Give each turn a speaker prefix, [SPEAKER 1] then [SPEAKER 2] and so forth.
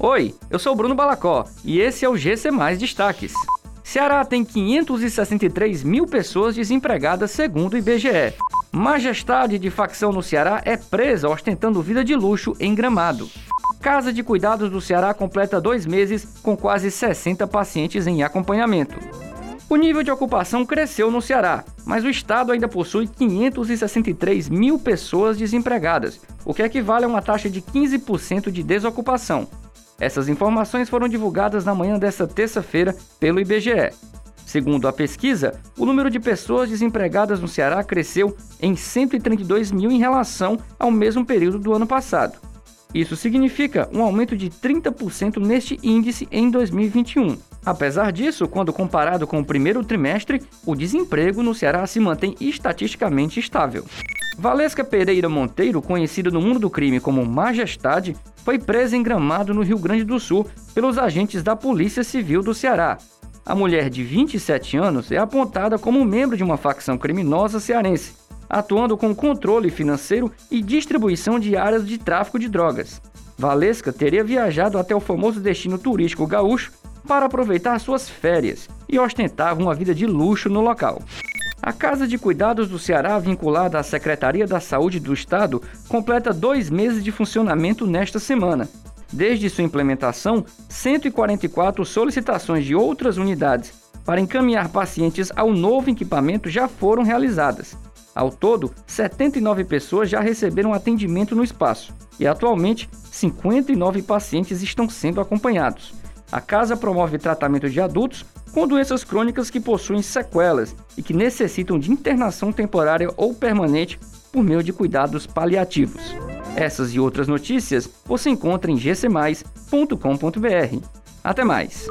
[SPEAKER 1] Oi, eu sou Bruno Balacó e esse é o GC Mais Destaques. Ceará tem 563 mil pessoas desempregadas, segundo o IBGE. Majestade de facção no Ceará é presa ostentando vida de luxo em Gramado. Casa de Cuidados do Ceará completa dois meses com quase 60 pacientes em acompanhamento. O nível de ocupação cresceu no Ceará, mas o estado ainda possui 563 mil pessoas desempregadas, o que equivale a uma taxa de 15% de desocupação. Essas informações foram divulgadas na manhã desta terça-feira pelo IBGE. Segundo a pesquisa, o número de pessoas desempregadas no Ceará cresceu em 132 mil em relação ao mesmo período do ano passado. Isso significa um aumento de 30% neste índice em 2021. Apesar disso, quando comparado com o primeiro trimestre, o desemprego no Ceará se mantém estatisticamente estável. Valesca Pereira Monteiro, conhecida no mundo do crime como Majestade, foi presa em Gramado, no Rio Grande do Sul, pelos agentes da Polícia Civil do Ceará. A mulher de 27 anos é apontada como membro de uma facção criminosa cearense, atuando com controle financeiro e distribuição de áreas de tráfico de drogas. Valesca teria viajado até o famoso destino turístico gaúcho para aproveitar suas férias e ostentava uma vida de luxo no local. A Casa de Cuidados do Ceará, vinculada à Secretaria da Saúde do Estado, completa dois meses de funcionamento nesta semana. Desde sua implementação, 144 solicitações de outras unidades para encaminhar pacientes ao novo equipamento já foram realizadas. Ao todo, 79 pessoas já receberam atendimento no espaço e atualmente 59 pacientes estão sendo acompanhados. A casa promove tratamento de adultos com doenças crônicas que possuem sequelas e que necessitam de internação temporária ou permanente por meio de cuidados paliativos. Essas e outras notícias você encontra em gcmais.com.br. Até mais!